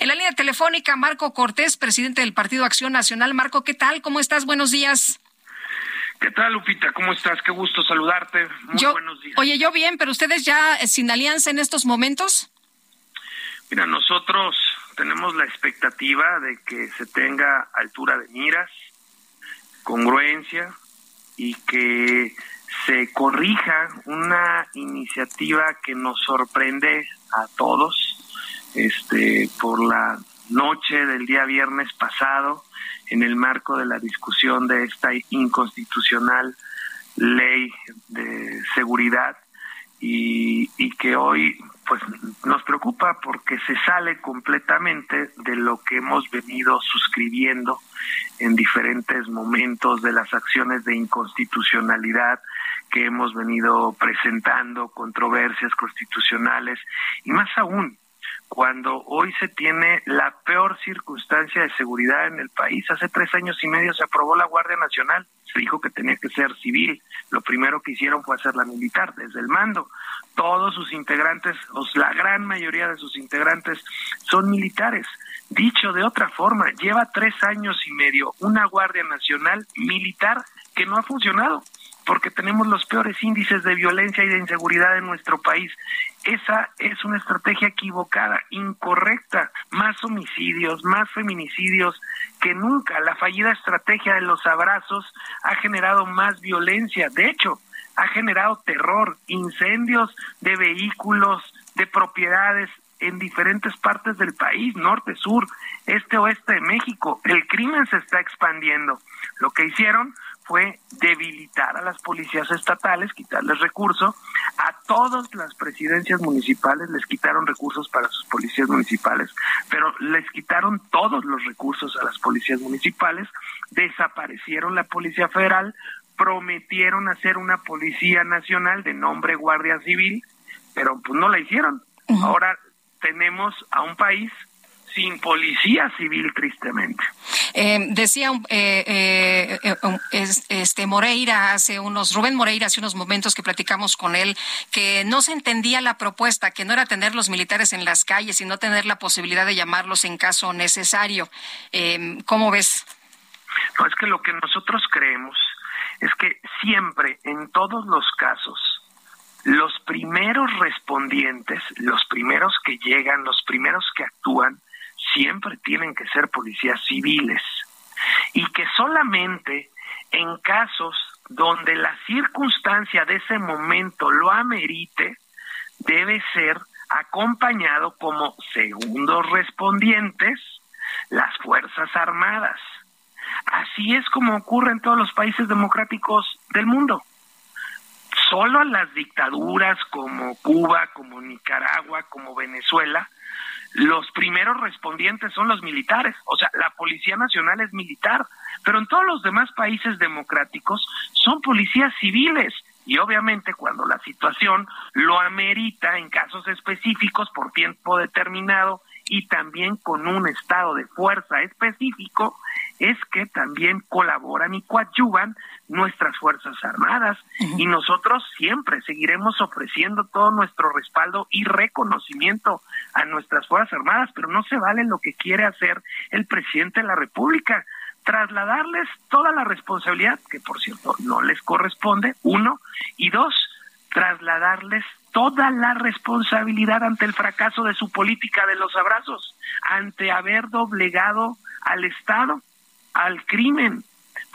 En la línea telefónica, Marco Cortés, presidente del Partido Acción Nacional. Marco, ¿qué tal? ¿Cómo estás? Buenos días. ¿Qué tal, Lupita? ¿Cómo estás? Qué gusto saludarte. Muy buenos días. Oye, yo bien, pero ustedes ya sin alianza en estos momentos. Mira, nosotros tenemos la expectativa de que se tenga altura de miras, congruencia y que se corrija una iniciativa que nos sorprende a todos este, por la noche del día viernes pasado en el marco de la discusión de esta inconstitucional ley de seguridad y, que hoy pues nos preocupa porque se sale completamente de lo que hemos venido suscribiendo en diferentes momentos de las acciones de inconstitucionalidad que hemos venido presentando, controversias constitucionales y más aún cuando hoy se tiene la peor circunstancia de seguridad en el país. Hace tres años y medio se aprobó la Guardia Nacional, se dijo que tenía que ser civil. Lo primero que hicieron fue hacerla militar, desde el mando. Todos sus integrantes, o la gran mayoría de sus integrantes, son militares. Dicho de otra forma, lleva tres años y medio una Guardia Nacional militar que no ha funcionado porque tenemos los peores índices de violencia y de inseguridad en nuestro país. Esa es una estrategia equivocada, incorrecta, más homicidios, más feminicidios que nunca. La fallida estrategia de los abrazos ha generado más violencia, de hecho, ha generado terror, incendios de vehículos, de propiedades en diferentes partes del país, norte, sur, este, oeste de México. El crimen se está expandiendo. Lo que hicieron fue debilitar a las policías estatales, quitarles recursos, a todas las presidencias municipales les quitaron recursos para sus policías municipales, pero les quitaron todos los recursos a las policías municipales, desaparecieron la Policía Federal, prometieron hacer una Policía Nacional de nombre Guardia Civil, pero pues no la hicieron. Ahora tenemos a un país sin policía civil, tristemente. Eh, decía eh, eh, este Moreira hace unos, Rubén Moreira hace unos momentos que platicamos con él, que no se entendía la propuesta, que no era tener los militares en las calles, sino tener la posibilidad de llamarlos en caso necesario. ¿Cómo ves? No, es que lo que nosotros creemos es que siempre, en todos los casos, los primeros respondientes, los primeros que llegan, los primeros que actúan, siempre tienen que ser policías civiles y que solamente en casos donde la circunstancia de ese momento lo amerite, debe ser acompañado como segundos respondientes las Fuerzas Armadas. Así es como ocurre en todos los países democráticos del mundo. Solo las dictaduras como Cuba, como Nicaragua, como Venezuela, los primeros respondientes son los militares, o sea, la Policía Nacional es militar, pero en todos los demás países democráticos son policías civiles. Y obviamente cuando la situación lo amerita en casos específicos por tiempo determinado y también con un estado de fuerza específico, es que también colaboran y coadyuvan nuestras Fuerzas Armadas. Y nosotros siempre seguiremos ofreciendo todo nuestro respaldo y reconocimiento a nuestras Fuerzas Armadas, pero no se vale lo que quiere hacer el presidente de la República, trasladarles toda la responsabilidad, que por cierto no les corresponde, uno, y dos, trasladarles toda la responsabilidad ante el fracaso de su política de los abrazos, ante haber doblegado al Estado, al crimen.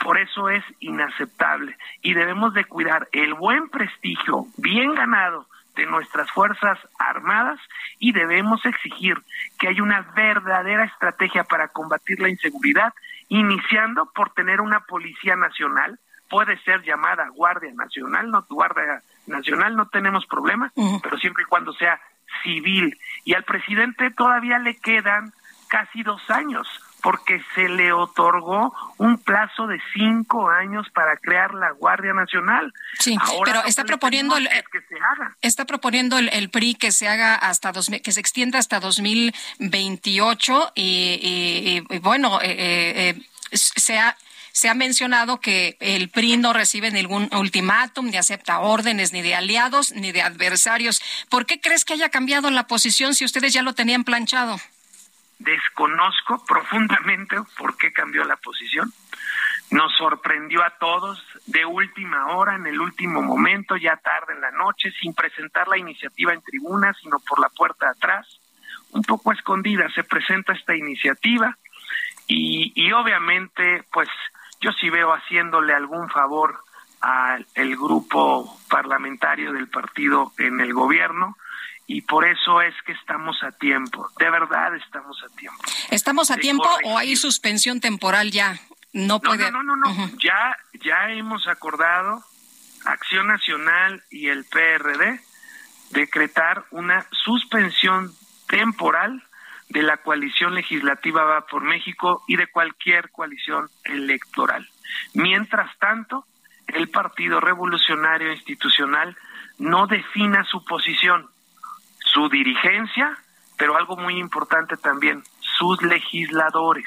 Por eso es inaceptable y debemos de cuidar el buen prestigio bien ganado de nuestras Fuerzas Armadas y debemos exigir que haya una verdadera estrategia para combatir la inseguridad, iniciando por tener una Policía Nacional, puede ser llamada Guardia Nacional, no Guardia Nacional, no tenemos problema, pero siempre y cuando sea civil. Y al presidente todavía le quedan casi dos años porque se le otorgó un plazo de cinco años para crear la Guardia Nacional. Sí, pero está proponiendo el, que se haga. está proponiendo el, PRI que se haga hasta dos, que se extienda hasta 2028 y, y, y bueno, eh, eh, eh, se ha se ha mencionado que el PRI no recibe ningún ultimátum, ni acepta órdenes, ni de aliados, ni de adversarios. ¿Por qué crees que haya cambiado la posición si ustedes ya lo tenían planchado? Desconozco profundamente por qué cambió la posición. Nos sorprendió a todos de última hora, en el último momento, ya tarde en la noche, sin presentar la iniciativa en tribuna, sino por la puerta de atrás. Un poco escondida se presenta esta iniciativa y, y obviamente, pues yo sí veo haciéndole algún favor al grupo parlamentario del partido en el gobierno y por eso es que estamos a tiempo, de verdad estamos a tiempo. ¿Estamos a tiempo o hay suspensión temporal ya? No puede. No, no, no, no, ya, ya hemos acordado Acción Nacional y el PRD decretar una suspensión temporal de la coalición legislativa Va por México y de cualquier coalición electoral. Mientras tanto, el Partido Revolucionario Institucional no defina su posición su dirigencia, pero algo muy importante también, sus legisladores.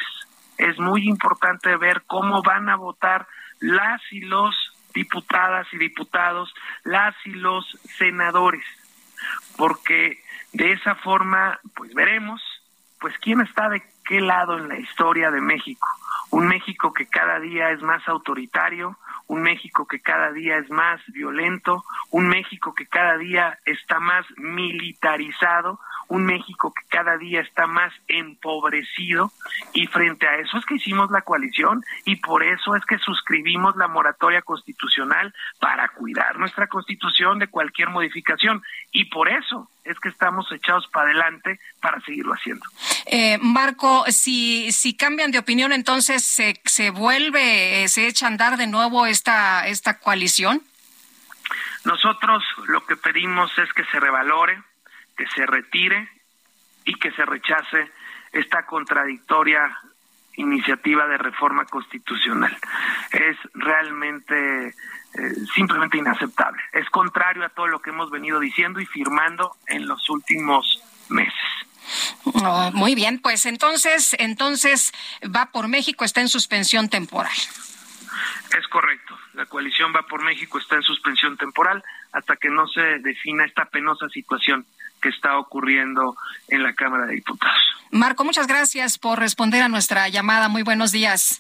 Es muy importante ver cómo van a votar las y los diputadas y diputados, las y los senadores, porque de esa forma, pues veremos, pues quién está de qué lado en la historia de México. Un México que cada día es más autoritario, un México que cada día es más violento, un México que cada día está más militarizado, un México que cada día está más empobrecido y frente a eso es que hicimos la coalición y por eso es que suscribimos la moratoria constitucional para cuidar nuestra constitución de cualquier modificación y por eso es que estamos echados para adelante para seguirlo haciendo. Eh, Marco, si, si cambian de opinión, entonces se, se vuelve, se echa a andar de nuevo esta, esta coalición. Nosotros lo que pedimos es que se revalore, que se retire y que se rechace esta contradictoria iniciativa de reforma constitucional. Es realmente eh, simplemente inaceptable. Es contrario a todo lo que hemos venido diciendo y firmando en los últimos meses. Oh, muy bien, pues entonces, entonces va por México, está en suspensión temporal. Es correcto. La coalición va por México está en suspensión temporal hasta que no se defina esta penosa situación que está ocurriendo en la Cámara de Diputados. Marco, muchas gracias por responder a nuestra llamada. Muy buenos días.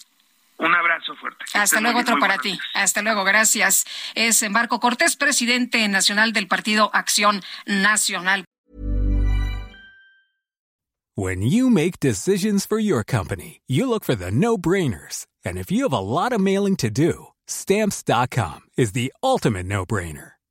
Un abrazo fuerte. Hasta luego, otro para ti. Hasta luego, gracias. Es Marco Cortés, presidente nacional del Partido Acción Nacional. When you make decisions for your company, you look for the no-brainers. And if you have a lot of mailing to do, stamps.com is the ultimate no-brainer.